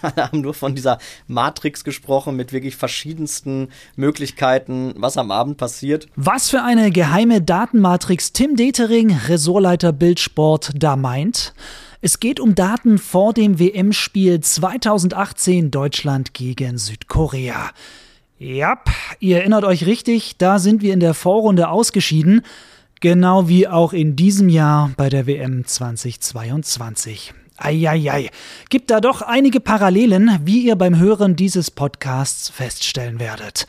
Alle haben nur von dieser Matrix gesprochen mit wirklich verschiedensten Möglichkeiten, was am Abend passiert. Was für eine geheime Datenmatrix Tim Detering, Ressortleiter Bildsport, da meint? Es geht um Daten vor dem WM-Spiel 2018 Deutschland gegen Südkorea. Ja, ihr erinnert euch richtig, da sind wir in der Vorrunde ausgeschieden, genau wie auch in diesem Jahr bei der WM 2022. Eieiei. Gibt da doch einige Parallelen, wie ihr beim Hören dieses Podcasts feststellen werdet.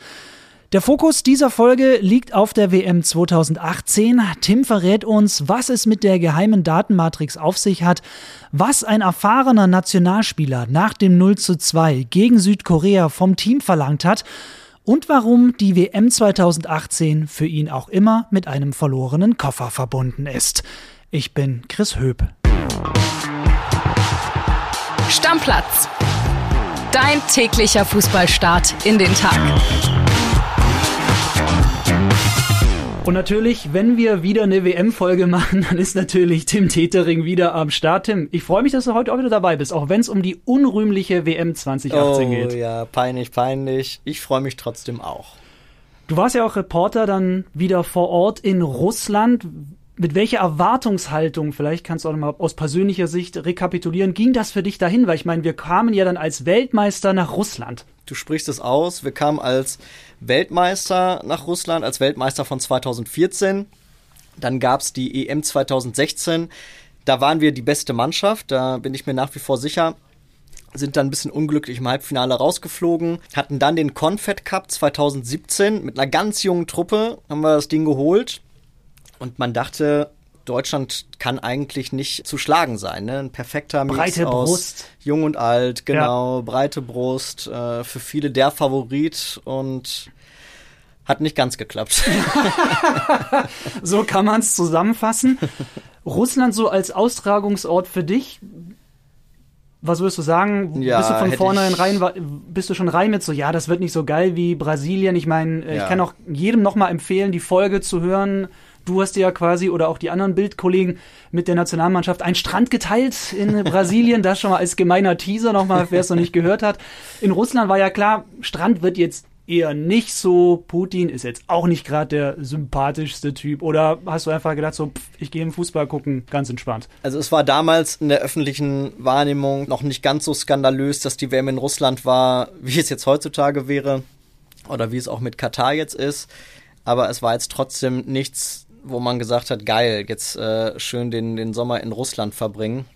Der Fokus dieser Folge liegt auf der WM 2018. Tim verrät uns, was es mit der geheimen Datenmatrix auf sich hat, was ein erfahrener Nationalspieler nach dem 0 zu 2 gegen Südkorea vom Team verlangt hat und warum die WM 2018 für ihn auch immer mit einem verlorenen Koffer verbunden ist. Ich bin Chris Höp. Stammplatz. Dein täglicher Fußballstart in den Tag. Und natürlich, wenn wir wieder eine WM-Folge machen, dann ist natürlich Tim Tetering wieder am Start. Tim, ich freue mich, dass du heute auch wieder dabei bist, auch wenn es um die unrühmliche WM 2018 oh, geht. ja, peinlich, peinlich. Ich freue mich trotzdem auch. Du warst ja auch Reporter dann wieder vor Ort in Russland mit welcher Erwartungshaltung, vielleicht kannst du auch mal aus persönlicher Sicht rekapitulieren, ging das für dich dahin? Weil ich meine, wir kamen ja dann als Weltmeister nach Russland. Du sprichst es aus. Wir kamen als Weltmeister nach Russland, als Weltmeister von 2014. Dann gab es die EM 2016. Da waren wir die beste Mannschaft, da bin ich mir nach wie vor sicher sind dann ein bisschen unglücklich im Halbfinale rausgeflogen, hatten dann den Confed Cup 2017 mit einer ganz jungen Truppe, haben wir das Ding geholt und man dachte, Deutschland kann eigentlich nicht zu schlagen sein. Ne? Ein perfekter Mix breite aus Brust. Jung und Alt, genau, ja. breite Brust, äh, für viele der Favorit und hat nicht ganz geklappt. so kann man es zusammenfassen. Russland so als Austragungsort für dich, was würdest du sagen? Ja, bist du von vornherein rein, bist du schon rein mit so, ja, das wird nicht so geil wie Brasilien. Ich meine, äh, ja. ich kann auch jedem nochmal empfehlen, die Folge zu hören Du hast ja quasi oder auch die anderen Bildkollegen mit der Nationalmannschaft einen Strand geteilt in Brasilien. Das schon mal als gemeiner Teaser nochmal, wer es noch nicht gehört hat. In Russland war ja klar, Strand wird jetzt eher nicht so. Putin ist jetzt auch nicht gerade der sympathischste Typ. Oder hast du einfach gedacht, so, pff, ich gehe im Fußball gucken, ganz entspannt? Also es war damals in der öffentlichen Wahrnehmung noch nicht ganz so skandalös, dass die WM in Russland war, wie es jetzt heutzutage wäre. Oder wie es auch mit Katar jetzt ist. Aber es war jetzt trotzdem nichts wo man gesagt hat, geil, jetzt äh, schön den, den Sommer in Russland verbringen.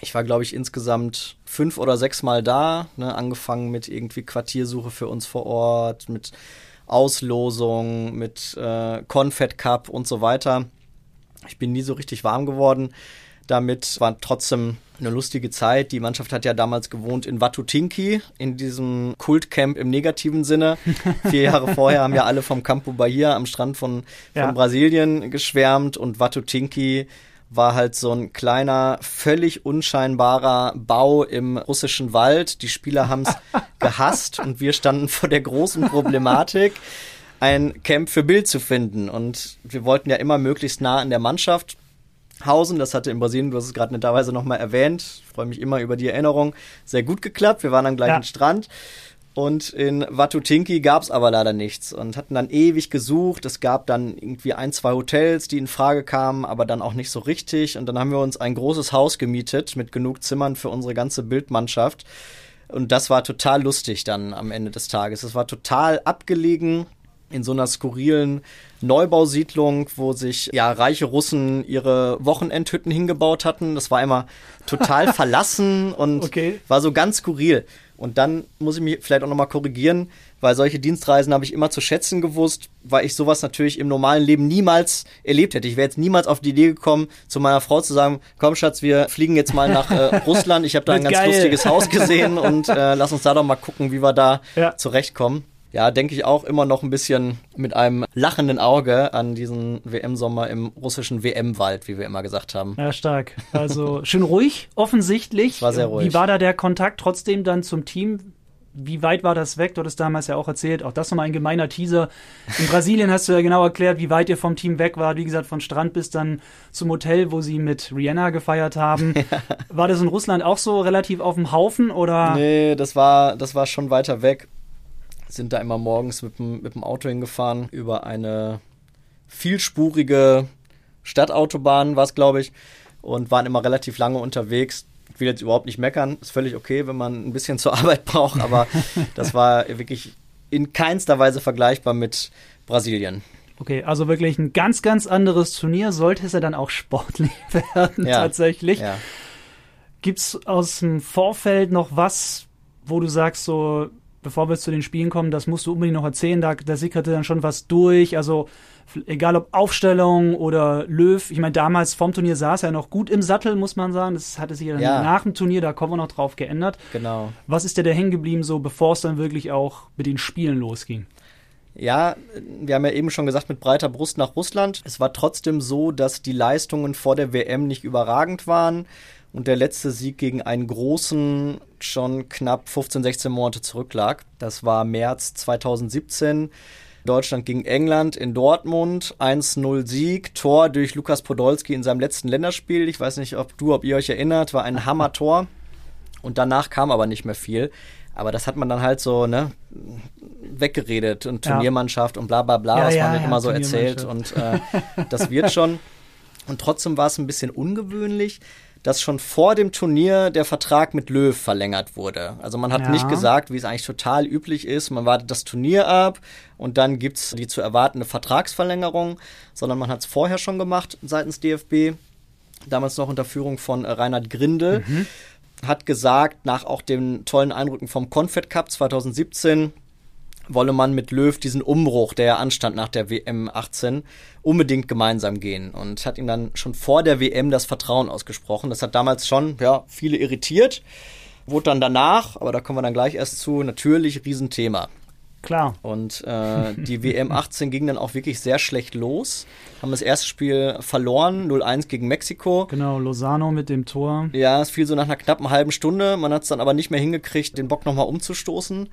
Ich war, glaube ich, insgesamt fünf oder sechs Mal da, ne, angefangen mit irgendwie Quartiersuche für uns vor Ort, mit Auslosung, mit äh, Confed Cup und so weiter. Ich bin nie so richtig warm geworden damit. War trotzdem eine lustige Zeit. Die Mannschaft hat ja damals gewohnt in Watutinki, in diesem Kultcamp im negativen Sinne. Vier Jahre vorher haben ja alle vom Campo Bahia am Strand von, von ja. Brasilien geschwärmt und Watutinki war halt so ein kleiner, völlig unscheinbarer Bau im russischen Wald. Die Spieler haben es gehasst und wir standen vor der großen Problematik, ein Camp für Bild zu finden. Und wir wollten ja immer möglichst nah an der Mannschaft Hausen, das hatte in Brasilien, du hast es gerade netterweise nochmal erwähnt, ich freue mich immer über die Erinnerung, sehr gut geklappt. Wir waren am gleichen ja. Strand. Und in Watutinki gab es aber leider nichts und hatten dann ewig gesucht. Es gab dann irgendwie ein, zwei Hotels, die in Frage kamen, aber dann auch nicht so richtig. Und dann haben wir uns ein großes Haus gemietet mit genug Zimmern für unsere ganze Bildmannschaft. Und das war total lustig dann am Ende des Tages. Es war total abgelegen in so einer skurrilen Neubausiedlung, wo sich ja reiche Russen ihre Wochenendhütten hingebaut hatten. Das war immer total verlassen und okay. war so ganz skurril. Und dann muss ich mich vielleicht auch nochmal korrigieren, weil solche Dienstreisen habe ich immer zu schätzen gewusst, weil ich sowas natürlich im normalen Leben niemals erlebt hätte. Ich wäre jetzt niemals auf die Idee gekommen, zu meiner Frau zu sagen, komm Schatz, wir fliegen jetzt mal nach äh, Russland. Ich habe da ein ganz geil. lustiges Haus gesehen und äh, lass uns da doch mal gucken, wie wir da ja. zurechtkommen ja, denke ich auch immer noch ein bisschen mit einem lachenden Auge an diesen WM-Sommer im russischen WM-Wald, wie wir immer gesagt haben. Ja, stark. Also schön ruhig, offensichtlich. War sehr ruhig. Wie war da der Kontakt trotzdem dann zum Team? wie weit war das weg? Du hattest damals ja auch erzählt, auch das nochmal ein gemeiner Teaser. In Brasilien hast du ja genau erklärt, wie weit ihr vom Team weg wart. Wie gesagt, von Strand bis dann zum Hotel, wo sie mit Rihanna gefeiert haben. War das in Russland auch so relativ auf dem Haufen oder? Nee, das war, das war schon weiter weg. Sind da immer morgens mit dem, mit dem Auto hingefahren über eine vielspurige Stadtautobahn, war es, glaube ich, und waren immer relativ lange unterwegs ich will jetzt überhaupt nicht meckern, ist völlig okay, wenn man ein bisschen zur Arbeit braucht, aber das war wirklich in keinster Weise vergleichbar mit Brasilien. Okay, also wirklich ein ganz, ganz anderes Turnier. Sollte es ja dann auch sportlich werden, ja, tatsächlich. Ja. Gibt es aus dem Vorfeld noch was, wo du sagst, so, bevor wir zu den Spielen kommen, das musst du unbedingt noch erzählen, da, da sickerte dann schon was durch. Also egal ob Aufstellung oder Löw, ich meine, damals vom Turnier saß er noch gut im Sattel, muss man sagen. Das hatte sich ja, ja. nach dem Turnier, da kommen wir noch drauf geändert. Genau. Was ist dir da hängen geblieben, so bevor es dann wirklich auch mit den Spielen losging? Ja, wir haben ja eben schon gesagt, mit breiter Brust nach Russland. Es war trotzdem so, dass die Leistungen vor der WM nicht überragend waren und der letzte Sieg gegen einen großen schon knapp 15, 16 Monate zurücklag. Das war März 2017. Deutschland gegen England in Dortmund. 1-0 Sieg. Tor durch Lukas Podolski in seinem letzten Länderspiel. Ich weiß nicht, ob du, ob ihr euch erinnert, war ein Hammer-Tor. Und danach kam aber nicht mehr viel. Aber das hat man dann halt so, ne, weggeredet und Turniermannschaft und bla bla bla, ja, was ja, man ja, immer so erzählt. Und äh, das wird schon. Und trotzdem war es ein bisschen ungewöhnlich, dass schon vor dem Turnier der Vertrag mit Löw verlängert wurde. Also man hat ja. nicht gesagt, wie es eigentlich total üblich ist, man wartet das Turnier ab und dann gibt es die zu erwartende Vertragsverlängerung, sondern man hat es vorher schon gemacht seitens DFB, damals noch unter Führung von Reinhard Grindel. Mhm. Hat gesagt, nach auch den tollen Eindrücken vom Confed Cup 2017, wolle man mit Löw diesen Umbruch, der ja anstand nach der WM 18, unbedingt gemeinsam gehen und hat ihm dann schon vor der WM das Vertrauen ausgesprochen. Das hat damals schon ja, viele irritiert. Wurde dann danach, aber da kommen wir dann gleich erst zu, natürlich Riesenthema. Klar. Und äh, die WM 18 ging dann auch wirklich sehr schlecht los. Haben das erste Spiel verloren, 0-1 gegen Mexiko. Genau, Lozano mit dem Tor. Ja, es fiel so nach einer knappen halben Stunde. Man hat es dann aber nicht mehr hingekriegt, den Bock nochmal umzustoßen.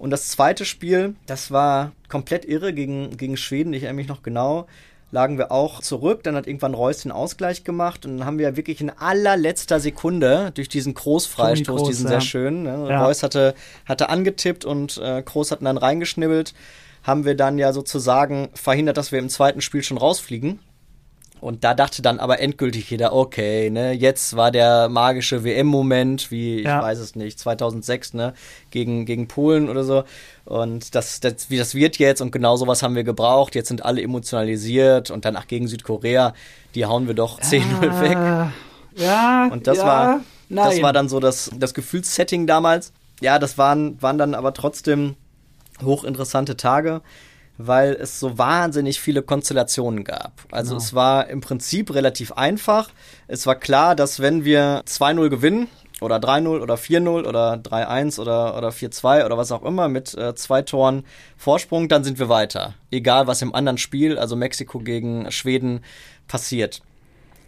Und das zweite Spiel, das war komplett irre gegen, gegen Schweden, ich erinnere mich noch genau lagen wir auch zurück. Dann hat irgendwann Reus den Ausgleich gemacht und dann haben wir wirklich in allerletzter Sekunde durch diesen Groß-Freistoß, diesen ja. sehr schönen, ne? ja. Reus hatte, hatte angetippt und äh, Groß hat ihn dann reingeschnibbelt, haben wir dann ja sozusagen verhindert, dass wir im zweiten Spiel schon rausfliegen. Und da dachte dann aber endgültig jeder, okay, ne, jetzt war der magische WM-Moment, wie, ich ja. weiß es nicht, 2006, ne, gegen, gegen Polen oder so. Und das, das, wie das wird jetzt und genau sowas haben wir gebraucht. Jetzt sind alle emotionalisiert und danach gegen Südkorea, die hauen wir doch 10-0 äh, weg. Ja, und das ja, war, nein. das war dann so das, das Gefühlssetting damals. Ja, das waren, waren dann aber trotzdem hochinteressante Tage weil es so wahnsinnig viele Konstellationen gab. Also genau. es war im Prinzip relativ einfach. Es war klar, dass wenn wir 2-0 gewinnen, oder 3-0 oder 4-0 oder 3-1 oder, oder 4-2 oder was auch immer mit äh, zwei Toren Vorsprung, dann sind wir weiter. Egal was im anderen Spiel, also Mexiko gegen Schweden, passiert.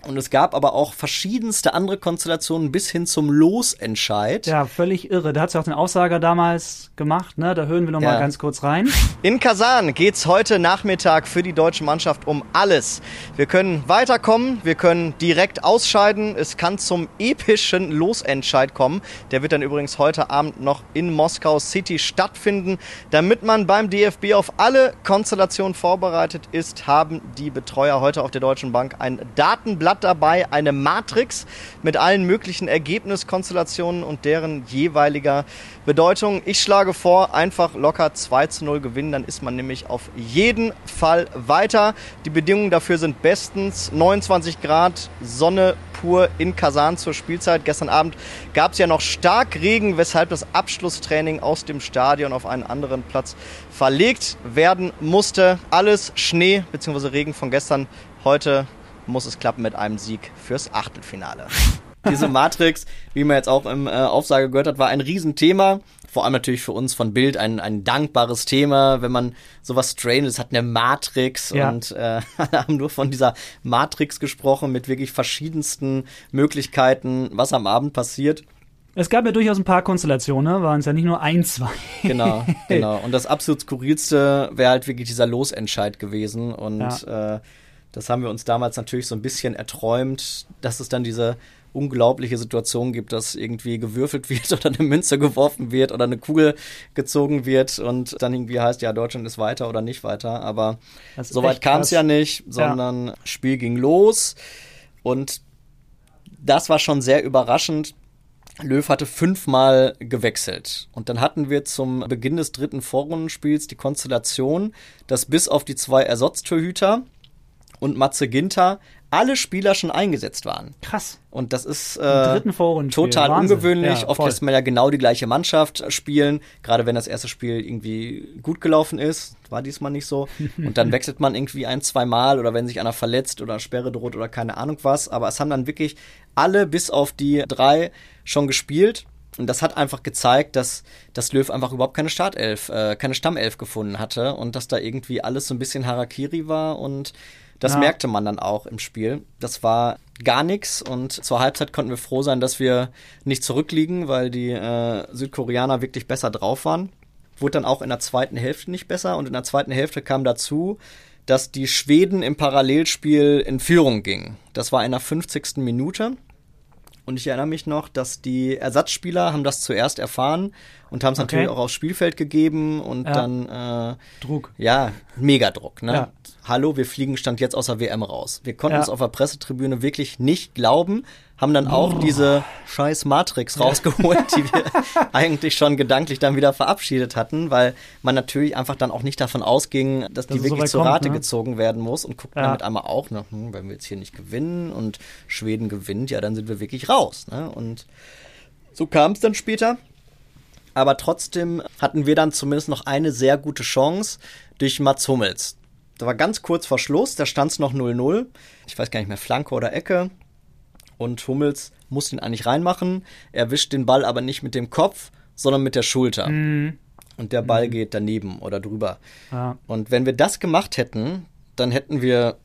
Und es gab aber auch verschiedenste andere Konstellationen bis hin zum Losentscheid. Ja, völlig irre. Da hat es ja auch den Aussager damals gemacht, ne? Da hören wir noch ja. mal ganz kurz rein. In Kasan geht's heute Nachmittag für die deutsche Mannschaft um alles. Wir können weiterkommen, wir können direkt ausscheiden. Es kann zum epischen Losentscheid kommen. Der wird dann übrigens heute Abend noch in Moskau City stattfinden. Damit man beim DFB auf alle Konstellationen vorbereitet ist, haben die Betreuer heute auf der Deutschen Bank ein Datenblatt Blatt dabei, eine Matrix mit allen möglichen Ergebniskonstellationen und deren jeweiliger Bedeutung. Ich schlage vor, einfach locker 2 zu 0 gewinnen, dann ist man nämlich auf jeden Fall weiter. Die Bedingungen dafür sind bestens 29 Grad, Sonne pur in Kasan zur Spielzeit. Gestern Abend gab es ja noch stark Regen, weshalb das Abschlusstraining aus dem Stadion auf einen anderen Platz verlegt werden musste. Alles Schnee bzw. Regen von gestern heute muss es klappen mit einem Sieg fürs Achtelfinale. Diese Matrix, wie man jetzt auch im äh, Aufsage gehört hat, war ein Riesenthema. Vor allem natürlich für uns von Bild ein, ein dankbares Thema, wenn man sowas Stranges hat, eine Matrix ja. und äh, haben nur von dieser Matrix gesprochen mit wirklich verschiedensten Möglichkeiten, was am Abend passiert. Es gab ja durchaus ein paar Konstellationen, ne? waren es ja nicht nur ein, zwei. Genau, genau. Und das absolut skurrilste wäre halt wirklich dieser Losentscheid gewesen. Und ja. äh, das haben wir uns damals natürlich so ein bisschen erträumt, dass es dann diese unglaubliche Situation gibt, dass irgendwie gewürfelt wird oder eine Münze geworfen wird oder eine Kugel gezogen wird und dann irgendwie heißt, ja, Deutschland ist weiter oder nicht weiter. Aber soweit kam es ja nicht, sondern ja. Spiel ging los und das war schon sehr überraschend. Löw hatte fünfmal gewechselt. Und dann hatten wir zum Beginn des dritten Vorrundenspiels die Konstellation, dass bis auf die zwei Ersatztorhüter und Matze Ginter alle Spieler schon eingesetzt waren. Krass. Und das ist äh, total Wahnsinn. ungewöhnlich. Ja, Oft lässt man ja genau die gleiche Mannschaft spielen, gerade wenn das erste Spiel irgendwie gut gelaufen ist. War diesmal nicht so. Und dann wechselt man irgendwie ein, zwei Mal oder wenn sich einer verletzt oder Sperre droht oder keine Ahnung was. Aber es haben dann wirklich alle bis auf die drei schon gespielt. Und das hat einfach gezeigt, dass, dass Löw einfach überhaupt keine Startelf, äh, keine Stammelf gefunden hatte und dass da irgendwie alles so ein bisschen Harakiri war und das ja. merkte man dann auch im Spiel. Das war gar nichts und zur Halbzeit konnten wir froh sein, dass wir nicht zurückliegen, weil die äh, Südkoreaner wirklich besser drauf waren. Wurde dann auch in der zweiten Hälfte nicht besser und in der zweiten Hälfte kam dazu, dass die Schweden im Parallelspiel in Führung gingen. Das war in der 50. Minute. Und ich erinnere mich noch, dass die Ersatzspieler haben das zuerst erfahren und haben es okay. natürlich auch aufs Spielfeld gegeben und ja. dann äh, Druck. Ja, Megadruck. Ne? Ja. Hallo, wir fliegen stand jetzt aus der WM raus. Wir konnten ja. es auf der Pressetribüne wirklich nicht glauben, haben dann auch oh. diese scheiß Matrix rausgeholt, die wir eigentlich schon gedanklich dann wieder verabschiedet hatten, weil man natürlich einfach dann auch nicht davon ausging, dass, die wirklich so zur Rate ne? gezogen werden muss und guckt ja. damit einmal auch, ne, hm, wenn wir jetzt hier nicht gewinnen und Schweden gewinnt, ja, dann sind wir wirklich raus. Ne? Und so kam es dann später. Aber trotzdem hatten wir dann zumindest noch eine sehr gute Chance durch Mats Hummels. Da war ganz kurz vor Schluss, da stand es noch 0-0. Ich weiß gar nicht mehr, Flanke oder Ecke und Hummels muss ihn eigentlich reinmachen. Er wischt den Ball aber nicht mit dem Kopf, sondern mit der Schulter. Mhm. Und der Ball mhm. geht daneben oder drüber. Ja. Und wenn wir das gemacht hätten, dann hätten wir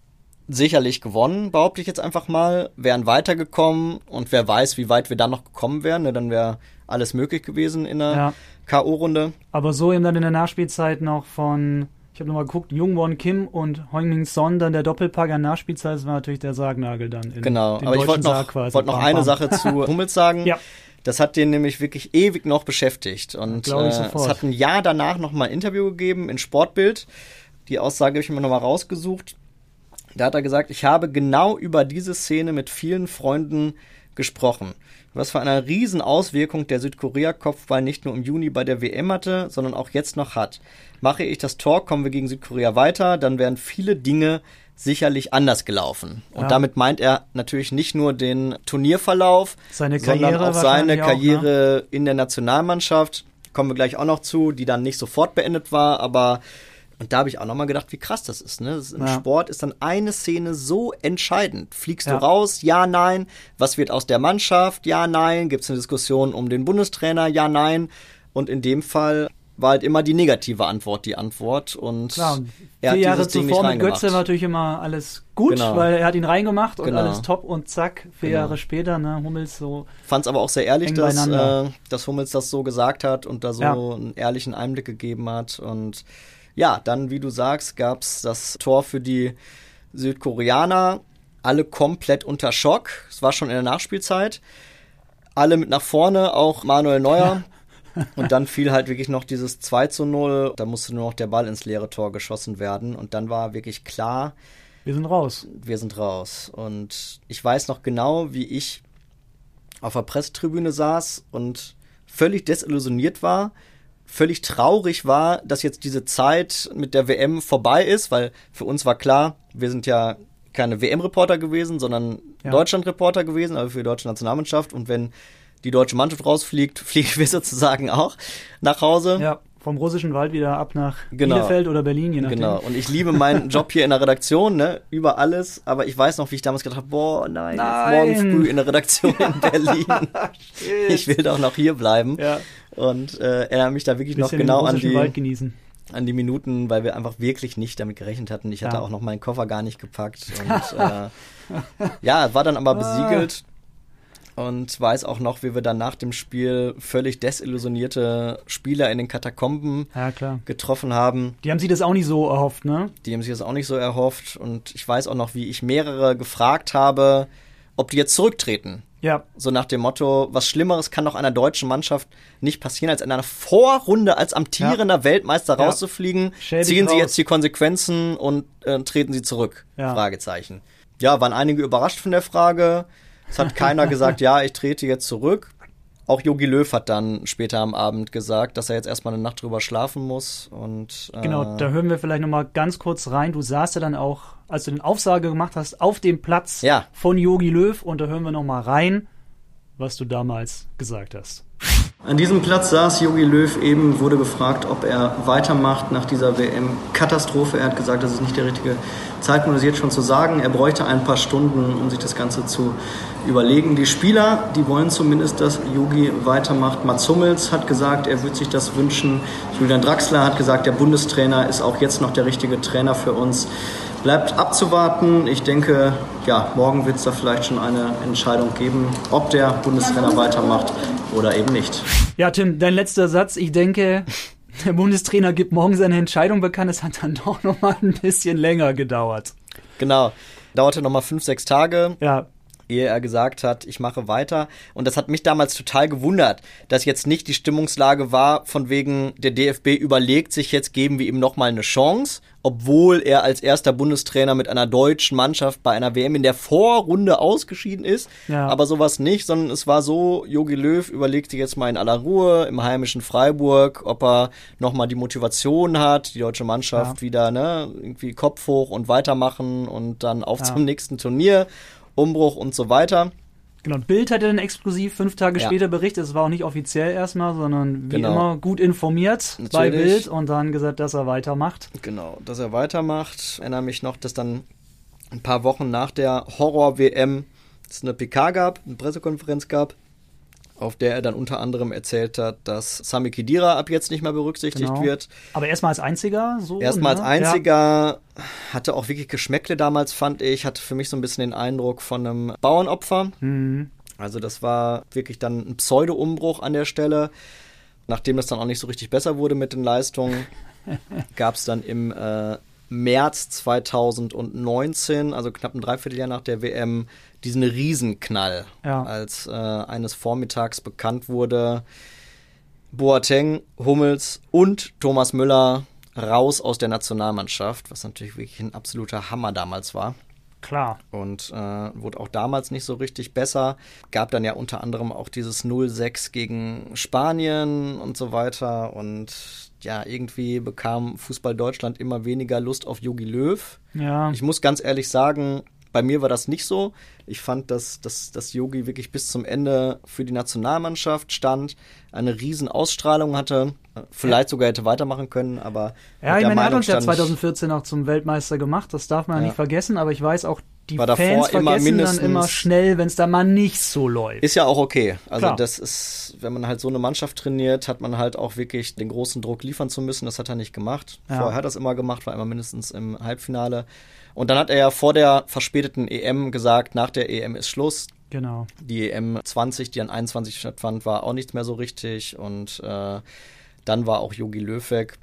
sicherlich gewonnen, behaupte ich jetzt einfach mal, wären weitergekommen und wer weiß, wie weit wir dann noch gekommen wären, ne, dann wäre alles möglich gewesen in der ja. K.O.-Runde. Aber so eben dann in der Nachspielzeit noch von ich habe nochmal geguckt, Jungwon Kim und Heung-Min Son, dann der Doppelpack an Nachspielzeit, das war natürlich der Sargnagel dann. In genau, aber ich wollte noch, wollt noch eine Sache zu Hummels sagen. ja. Das hat den nämlich wirklich ewig noch beschäftigt. Und äh, es hat ein Jahr danach nochmal ein Interview gegeben in Sportbild. Die Aussage habe ich mir nochmal rausgesucht. Da hat er gesagt, ich habe genau über diese Szene mit vielen Freunden gesprochen was für eine Riesenauswirkung der Südkorea-Kopfball nicht nur im Juni bei der WM hatte, sondern auch jetzt noch hat. Mache ich das Tor, kommen wir gegen Südkorea weiter, dann wären viele Dinge sicherlich anders gelaufen. Und ja. damit meint er natürlich nicht nur den Turnierverlauf, seine sondern auch seine Karriere auch, ne? in der Nationalmannschaft. Kommen wir gleich auch noch zu, die dann nicht sofort beendet war, aber und da habe ich auch nochmal gedacht, wie krass das ist. Ne? Das ist Im ja. Sport ist dann eine Szene so entscheidend. Fliegst ja. du raus? Ja, nein. Was wird aus der Mannschaft? Ja, nein. Gibt es eine Diskussion um den Bundestrainer? Ja, nein. Und in dem Fall war halt immer die negative Antwort die Antwort. Und Klar, er vier Jahre zuvor mit Götze war natürlich immer alles gut, genau. weil er hat ihn reingemacht und genau. alles top und zack, vier genau. Jahre später, ne, Hummels so. Fand es aber auch sehr ehrlich, dass, äh, dass Hummels das so gesagt hat und da so ja. einen ehrlichen Einblick gegeben hat und ja, dann, wie du sagst, gab es das Tor für die Südkoreaner. Alle komplett unter Schock. Es war schon in der Nachspielzeit. Alle mit nach vorne, auch Manuel Neuer. und dann fiel halt wirklich noch dieses 2 zu 0. Da musste nur noch der Ball ins leere Tor geschossen werden. Und dann war wirklich klar. Wir sind raus. Wir sind raus. Und ich weiß noch genau, wie ich auf der Pressetribüne saß und völlig desillusioniert war, völlig traurig war, dass jetzt diese Zeit mit der WM vorbei ist, weil für uns war klar, wir sind ja keine WM-Reporter gewesen, sondern ja. Deutschland-Reporter gewesen, also für die deutsche Nationalmannschaft. Und wenn die deutsche Mannschaft rausfliegt, fliegen wir sozusagen auch nach Hause. Ja, vom russischen Wald wieder ab nach genau. Bielefeld oder Berlin, je nachdem. Genau, und ich liebe meinen Job hier in der Redaktion, ne, über alles. Aber ich weiß noch, wie ich damals gedacht habe, boah, nein, nein. morgen früh in der Redaktion in Berlin. ich will doch noch hier bleiben. Ja und äh, erinnere mich da wirklich noch genau an die, an die Minuten, weil wir einfach wirklich nicht damit gerechnet hatten. Ich hatte ja. auch noch meinen Koffer gar nicht gepackt und äh, ja, war dann aber besiegelt. und weiß auch noch, wie wir dann nach dem Spiel völlig desillusionierte Spieler in den Katakomben ja, getroffen haben. Die haben sich das auch nicht so erhofft, ne? Die haben sich das auch nicht so erhofft. Und ich weiß auch noch, wie ich mehrere gefragt habe, ob die jetzt zurücktreten. Ja. So nach dem Motto, was Schlimmeres kann doch einer deutschen Mannschaft nicht passieren, als in einer Vorrunde als amtierender ja. Weltmeister ja. rauszufliegen. Schädig Ziehen Sie raus. jetzt die Konsequenzen und äh, treten Sie zurück? Ja. Fragezeichen. Ja, waren einige überrascht von der Frage. Es hat keiner gesagt, ja, ich trete jetzt zurück. Auch Yogi Löw hat dann später am Abend gesagt, dass er jetzt erstmal eine Nacht drüber schlafen muss. Und, äh genau, da hören wir vielleicht nochmal ganz kurz rein. Du saßt ja dann auch, als du den Aufsage gemacht hast, auf dem Platz ja. von Yogi Löw. Und da hören wir nochmal rein, was du damals gesagt hast. An diesem Platz saß Jogi Löw eben, wurde gefragt, ob er weitermacht nach dieser WM-Katastrophe. Er hat gesagt, das ist nicht der richtige Zeitpunkt, das jetzt schon zu sagen. Er bräuchte ein paar Stunden, um sich das Ganze zu überlegen. Die Spieler, die wollen zumindest, dass Jogi weitermacht. Mats Hummels hat gesagt, er würde sich das wünschen. Julian Draxler hat gesagt, der Bundestrainer ist auch jetzt noch der richtige Trainer für uns. Bleibt abzuwarten. Ich denke, ja, morgen wird es da vielleicht schon eine Entscheidung geben, ob der Bundestrainer weitermacht oder eben nicht. Ja, Tim, dein letzter Satz. Ich denke, der Bundestrainer gibt morgen seine Entscheidung bekannt. Es hat dann doch noch mal ein bisschen länger gedauert. Genau. Dauerte noch mal fünf, sechs Tage. Ja ehe er gesagt hat, ich mache weiter. Und das hat mich damals total gewundert, dass jetzt nicht die Stimmungslage war, von wegen der DFB überlegt sich jetzt, geben wir ihm nochmal eine Chance, obwohl er als erster Bundestrainer mit einer deutschen Mannschaft bei einer WM in der Vorrunde ausgeschieden ist. Ja. Aber sowas nicht, sondern es war so, Jogi Löw überlegt sich jetzt mal in aller Ruhe im heimischen Freiburg, ob er nochmal die Motivation hat, die deutsche Mannschaft ja. wieder, ne, irgendwie Kopf hoch und weitermachen und dann auf ja. zum nächsten Turnier. Umbruch und so weiter. Genau, Bild hat ja dann exklusiv fünf Tage ja. später berichtet, es war auch nicht offiziell erstmal, sondern wie genau. immer gut informiert Natürlich. bei Bild und dann gesagt, dass er weitermacht. Genau, dass er weitermacht. Ich erinnere mich noch, dass dann ein paar Wochen nach der Horror-WM es eine PK gab, eine Pressekonferenz gab auf der er dann unter anderem erzählt hat, dass Sami Khedira ab jetzt nicht mehr berücksichtigt genau. wird. Aber erstmal als einziger so. Erstmal ne? als einziger ja. hatte auch wirklich Geschmäckle damals, fand ich, hatte für mich so ein bisschen den Eindruck von einem Bauernopfer. Mhm. Also das war wirklich dann ein Pseudo-Umbruch an der Stelle. Nachdem das dann auch nicht so richtig besser wurde mit den Leistungen, gab es dann im äh, März 2019, also knapp ein Dreivierteljahr nach der WM, diesen Riesenknall, ja. als äh, eines Vormittags bekannt wurde, Boateng, Hummels und Thomas Müller raus aus der Nationalmannschaft, was natürlich wirklich ein absoluter Hammer damals war. Klar. Und äh, wurde auch damals nicht so richtig besser. Gab dann ja unter anderem auch dieses 0-6 gegen Spanien und so weiter. Und ja, irgendwie bekam Fußball Deutschland immer weniger Lust auf Jogi Löw. Ja. Ich muss ganz ehrlich sagen, bei mir war das nicht so. Ich fand, dass, dass, dass Yogi wirklich bis zum Ende für die Nationalmannschaft stand, eine riesen Ausstrahlung hatte, vielleicht sogar hätte weitermachen können, aber ja, ich meine, er hat uns ja 2014 auch zum Weltmeister gemacht, das darf man ja. nicht vergessen, aber ich weiß auch, die war Fans vergessen immer dann immer schnell, wenn es da mal nicht so läuft. Ist ja auch okay. Also Klar. das ist, wenn man halt so eine Mannschaft trainiert, hat man halt auch wirklich den großen Druck liefern zu müssen. Das hat er nicht gemacht. Ja. Vorher hat er es immer gemacht, war immer mindestens im Halbfinale. Und dann hat er ja vor der verspäteten EM gesagt, nach der EM ist Schluss. Genau. Die EM 20, die an 21 stattfand, war auch nichts mehr so richtig. Und äh, dann war auch Yogi Löw weg.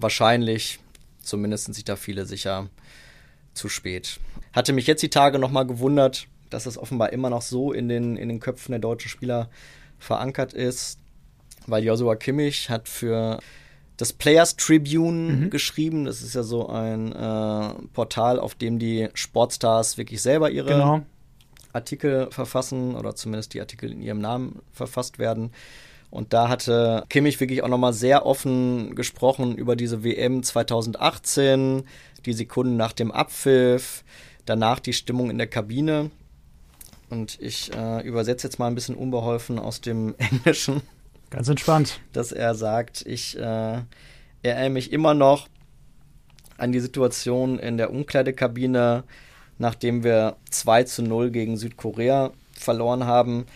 Wahrscheinlich, zumindest sind sich da viele sicher, zu spät. Hatte mich jetzt die Tage nochmal gewundert, dass es offenbar immer noch so in den, in den Köpfen der deutschen Spieler verankert ist, weil Joshua Kimmich hat für das Players Tribune mhm. geschrieben. Das ist ja so ein äh, Portal, auf dem die Sportstars wirklich selber ihre genau. Artikel verfassen oder zumindest die Artikel in ihrem Namen verfasst werden. Und da hatte Kimmich wirklich auch nochmal sehr offen gesprochen über diese WM 2018, die Sekunden nach dem Abpfiff, danach die Stimmung in der Kabine. Und ich äh, übersetze jetzt mal ein bisschen unbeholfen aus dem Englischen. Ganz entspannt. Dass er sagt, ich äh, erinnere mich immer noch an die Situation in der Umkleidekabine, nachdem wir 2 zu 0 gegen Südkorea verloren haben.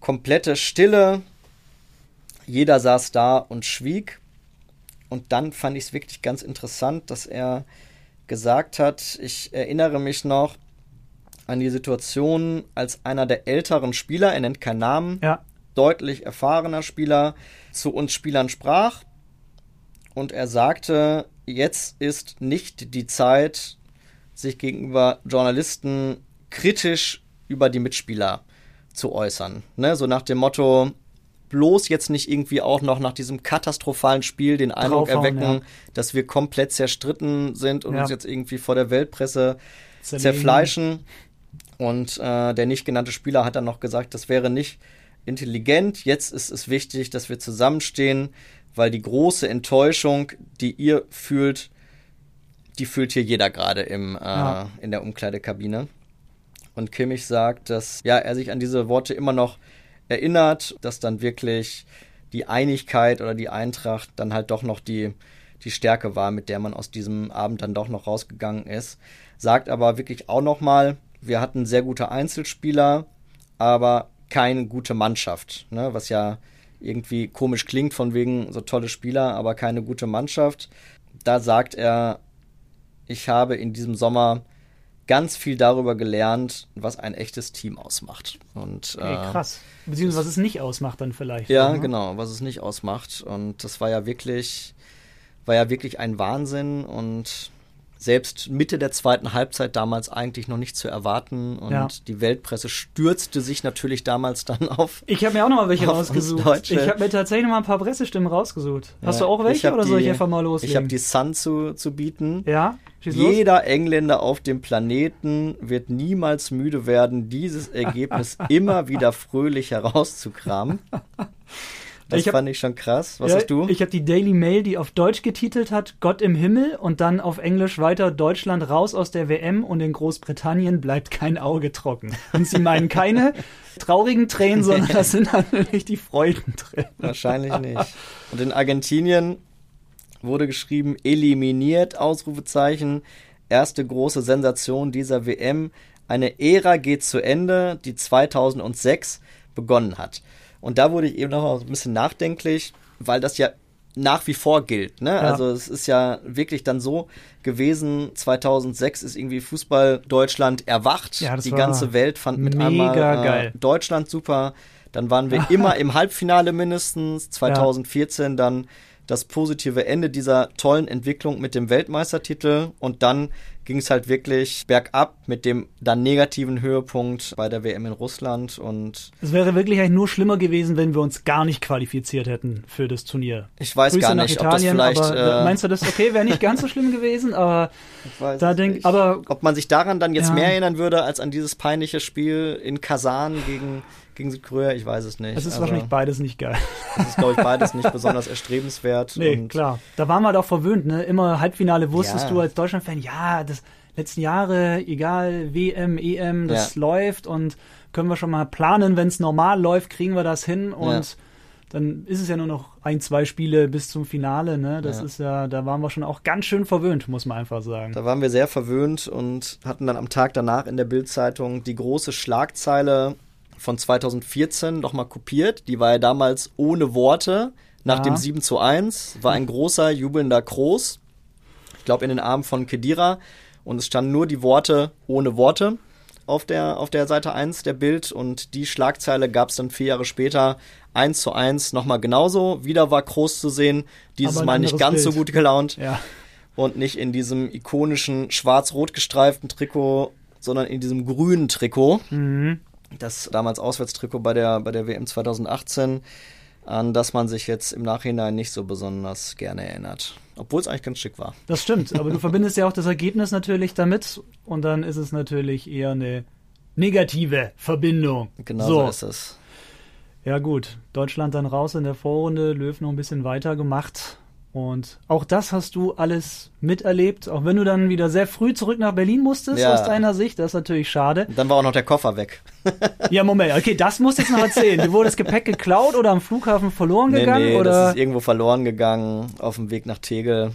Komplette Stille. Jeder saß da und schwieg. Und dann fand ich es wirklich ganz interessant, dass er gesagt hat, ich erinnere mich noch an die Situation, als einer der älteren Spieler, er nennt keinen Namen, Ja. Deutlich erfahrener Spieler, zu uns Spielern sprach. Und er sagte, jetzt ist nicht die Zeit, sich gegenüber Journalisten kritisch über die Mitspieler zu äußern. Ne? So nach dem Motto, bloß jetzt nicht irgendwie auch noch nach diesem katastrophalen Spiel den Eindruck erwecken, ja. dass wir komplett zerstritten sind und Ja. uns jetzt irgendwie vor der Weltpresse Zerlegen. zerfleischen. Und äh, der nicht genannte Spieler hat dann noch gesagt, das wäre nicht intelligent. Jetzt ist es wichtig, dass wir zusammenstehen, weil die große Enttäuschung, die ihr fühlt, die fühlt hier jeder gerade im äh, Ja. in der Umkleidekabine. Und Kimmich sagt, dass ja er sich an diese Worte immer noch erinnert, dass dann wirklich die Einigkeit oder die Eintracht dann halt doch noch die die Stärke war, mit der man aus diesem Abend dann doch noch rausgegangen ist. Sagt aber wirklich auch noch mal, wir hatten sehr gute Einzelspieler, aber keine gute Mannschaft, ne? was ja irgendwie komisch klingt von wegen so tolle Spieler, aber keine gute Mannschaft. Da sagt er, ich habe in diesem Sommer ganz viel darüber gelernt, was ein echtes Team ausmacht. Und Okay, äh, krass. Beziehungsweise was es nicht ausmacht dann vielleicht. ja, ne? genau, was es nicht ausmacht. Und das war ja wirklich, war ja wirklich ein Wahnsinn und selbst Mitte der zweiten Halbzeit damals eigentlich noch nicht zu erwarten. Und Ja. die Weltpresse stürzte sich natürlich damals dann auf. Ich habe mir auch noch mal welche rausgesucht. Ich habe mir tatsächlich noch mal ein paar Pressestimmen rausgesucht. Hast Ja, du auch welche oder soll die- ich einfach mal Ich loslegen? habe die Sun zu, zu bieten. ja. Jeder Engländer auf dem Planeten wird niemals müde werden, dieses Ergebnis immer wieder fröhlich herauszukramen. Das Ich hab- fand ich schon krass. Was ja, hast du? Ich habe die Daily Mail, die auf Deutsch getitelt hat, Gott im Himmel und dann auf Englisch weiter Deutschland raus aus der WM und in Großbritannien bleibt kein Auge trocken. Und sie meinen keine traurigen Tränen, sondern das sind natürlich die Freudentränen. Wahrscheinlich nicht. Und in Argentinien wurde geschrieben, eliminiert, Ausrufezeichen. Erste große Sensation dieser WM. Eine Ära geht zu Ende, die 2006 begonnen hat. Und da wurde ich eben noch ein bisschen nachdenklich, weil das ja nach wie vor gilt. Ne? Also es ist ja wirklich dann so gewesen, 2006 ist irgendwie Fußball Deutschland erwacht. Ja, Die ganze Welt fand mit einmal äh. Deutschland super. Dann waren wir immer im Halbfinale mindestens. 2014 dann das positive Ende dieser tollen Entwicklung mit dem Weltmeistertitel. Und dann ging es halt wirklich bergab mit dem dann negativen Höhepunkt bei der WM in Russland. Und Es wäre wirklich eigentlich nur schlimmer gewesen, wenn wir uns gar nicht qualifiziert hätten für das Turnier. ich weiß Grüße gar nicht, ob das Italien, vielleicht. aber äh, meinst du das okay? Wäre nicht ganz so schlimm gewesen, aber da denk, aber ob man sich daran dann jetzt Ja. mehr erinnern würde als an dieses peinliche Spiel in Kasan gegen, gegen Südkorea, ich weiß es nicht. es ist wahrscheinlich beides nicht geil. Das ist, glaube ich, beides nicht besonders erstrebenswert. Nee, klar. Da waren wir halt auch verwöhnt, ne? Immer Halbfinale wusstest Ja. du als Deutschland-Fan, ja, das letzten Jahre, egal, WM, EM, das Ja. läuft und können wir schon mal planen, wenn es normal läuft, kriegen wir das hin und Ja. dann ist es ja nur noch ein, zwei Spiele bis zum Finale, ne? Das Ja. ist ja, da waren wir schon auch ganz schön verwöhnt, muss man einfach sagen. Da waren wir sehr verwöhnt und hatten dann am Tag danach in der Bildzeitung die große Schlagzeile von 2014 nochmal kopiert. Die war ja damals ohne Worte nach Ja. dem 7 zu 1. War ein großer, jubelnder Kroos. Ich glaube in den Armen von Kedira. Und es standen nur die Worte ohne Worte auf der, auf der Seite 1 der Bild. Und die Schlagzeile gab es dann vier Jahre später 1 zu 1 nochmal genauso. Wieder war Kroos zu sehen. Dieses Mal nicht ganz so Bild. gut gelaunt Ja. und nicht in diesem ikonischen schwarz-rot gestreiften Trikot, sondern in diesem grünen Trikot. Mhm. Das damals Auswärtstrikot bei der, bei der WM 2018, an das man sich jetzt im Nachhinein nicht so besonders gerne erinnert. Obwohl es eigentlich ganz schick war. Das stimmt, aber du verbindest ja auch das Ergebnis natürlich damit und dann ist es natürlich eher eine negative Verbindung. Genau so, ist es. Ja gut, Deutschland dann raus in der Vorrunde, Löw noch ein bisschen weiter gemacht. Und auch das hast du alles miterlebt, auch wenn du dann wieder sehr früh zurück nach Berlin musstest, Ja. aus deiner Sicht. Das ist natürlich schade. Und dann war auch noch der Koffer weg. Ja, Moment, okay, das musst du jetzt noch erzählen. Wurde das Gepäck geklaut oder am Flughafen verloren Nee, gegangen? nee, oder? das ist irgendwo verloren gegangen auf dem Weg nach Tegel.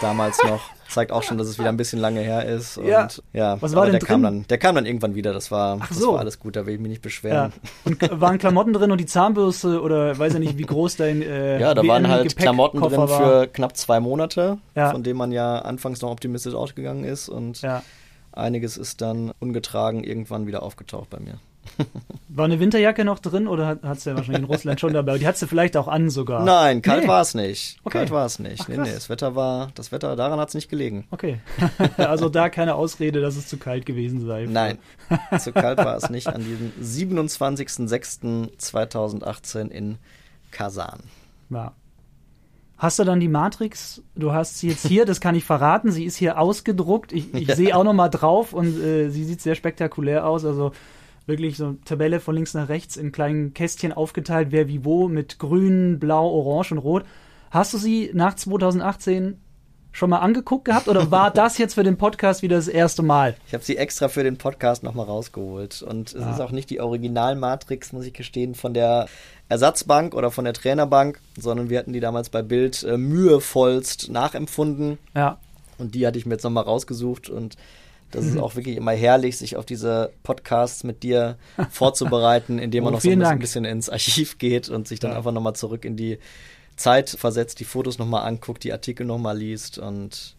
Damals noch. Zeigt auch schon, dass es wieder ein bisschen lange her ist. Und Ja. ja, Was war aber denn der kam drin? dann, der kam dann irgendwann wieder. Das war, Ach das so. war alles gut, da will ich mich nicht ja. beschweren. Und waren Klamotten drin und die Zahnbürste oder weiß ja nicht, wie groß dein äh, Ja, da waren halt Klamotten drin war. für knapp zwei Monate, Ja. von denen man ja anfangs noch optimistisch ausgegangen ist. Und Ja. Einiges ist dann ungetragen irgendwann wieder aufgetaucht bei mir. War eine Winterjacke noch drin oder hat es ja wahrscheinlich in Russland schon dabei? Die hat sie vielleicht auch an sogar. Nein, kalt nee. war es nicht. Okay. Kalt war es nicht. Ach, nee, nee, das Wetter war, das Wetter, daran hat es nicht gelegen. Okay. also da keine Ausrede, dass es zu kalt gewesen sei. Nein, zu kalt war es nicht an diesem 27.06.2018 in Kasan. Ja. Hast du dann die Matrix? Du hast sie jetzt hier, das kann ich verraten. Sie ist hier ausgedruckt. Ich, ich ja. sehe auch noch mal drauf und äh, sie sieht sehr spektakulär aus. Also wirklich so eine Tabelle von links nach rechts in kleinen Kästchen aufgeteilt, wer wie wo mit grün, blau, orange und rot. Hast du sie nach 2018 schon mal angeguckt gehabt oder war das jetzt für den Podcast wieder das erste Mal? Ich habe sie extra für den Podcast nochmal rausgeholt und es ah. ist auch nicht die Original-Matrix, muss ich gestehen, von der Ersatzbank oder von der Trainerbank, sondern wir hatten die damals bei Bild äh, mühevollst nachempfunden. Ja. Und die hatte ich mir jetzt nochmal rausgesucht und das ist auch wirklich immer herrlich, sich auf diese Podcasts mit dir vorzubereiten, indem man oh, noch so ein bisschen, bisschen, ins Archiv geht und sich dann ja. einfach nochmal zurück in die Zeit versetzt, die Fotos nochmal anguckt, die Artikel nochmal liest und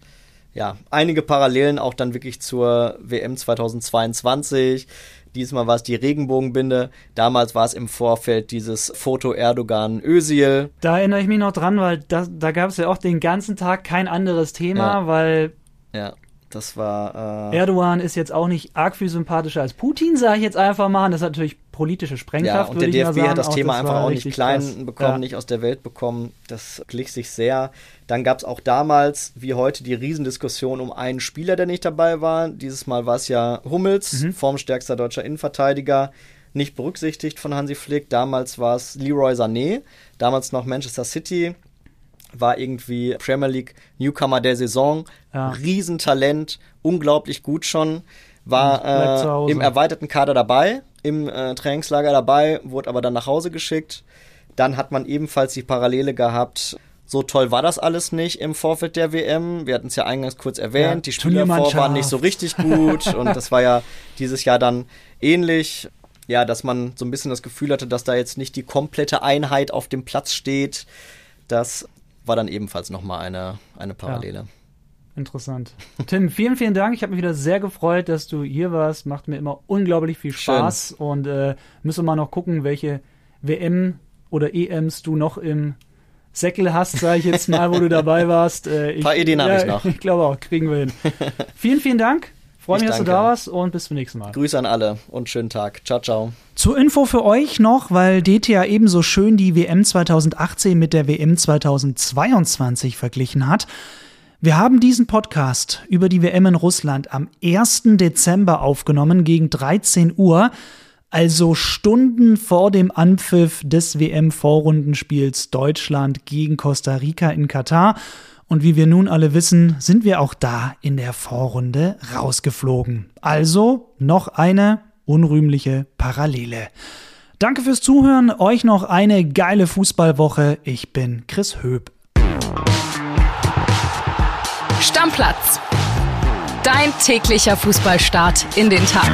ja, einige Parallelen auch dann wirklich zur WM 2022. Diesmal war es die Regenbogenbinde. Damals war es im Vorfeld dieses Foto Erdogan-Özil. Da erinnere ich mich noch dran, weil das, da gab es ja auch den ganzen Tag kein anderes Thema, ja. weil ja. Das war. Äh Erdogan ist jetzt auch nicht arg viel sympathischer als Putin, sage ich jetzt einfach mal. Das ist natürlich politische Sprengkraft. Ja, und der DFB hat das auch Thema das einfach auch nicht klein krass. bekommen, ja. nicht aus der Welt bekommen. Das glich sich sehr. Dann gab es auch damals, wie heute, die Riesendiskussion um einen Spieler, der nicht dabei war. Dieses Mal war es ja Hummels, mhm. formstärkster deutscher Innenverteidiger. Nicht berücksichtigt von Hansi Flick. Damals war es Leroy Sané, damals noch Manchester City war irgendwie Premier League Newcomer der Saison, ja. Riesentalent, unglaublich gut schon, war äh, im erweiterten Kader dabei, im äh, Trainingslager dabei, wurde aber dann nach Hause geschickt. Dann hat man ebenfalls die Parallele gehabt. So toll war das alles nicht im Vorfeld der WM. Wir hatten es ja eingangs kurz erwähnt. Ja, die Spieler vor waren nicht so richtig gut und das war ja dieses Jahr dann ähnlich. Ja, dass man so ein bisschen das Gefühl hatte, dass da jetzt nicht die komplette Einheit auf dem Platz steht. Das war dann ebenfalls nochmal eine, eine Parallele. Ja. Interessant. Tim, vielen, vielen Dank. Ich habe mich wieder sehr gefreut, dass du hier warst. Macht mir immer unglaublich viel Spaß. Schön. Und äh, müssen wir mal noch gucken, welche WM oder EMs du noch im Säckel hast, sage ich jetzt mal, wo du dabei warst. Äh, ich, Ein paar Ideen ja, habe ich noch. Ich glaube auch, kriegen wir hin. vielen, vielen Dank. Freue mich, dass du da warst und bis zum nächsten Mal. Grüße an alle und schönen Tag. Ciao, ciao. Zur Info für euch noch, weil DTA ebenso schön die WM 2018 mit der WM 2022 verglichen hat. Wir haben diesen Podcast über die WM in Russland am 1. Dezember aufgenommen gegen 13 Uhr, also Stunden vor dem Anpfiff des WM-Vorrundenspiels Deutschland gegen Costa Rica in Katar. Und wie wir nun alle wissen, sind wir auch da in der Vorrunde rausgeflogen. Also noch eine unrühmliche Parallele. Danke fürs Zuhören, euch noch eine geile Fußballwoche. Ich bin Chris Höb. Stammplatz. Dein täglicher Fußballstart in den Tag.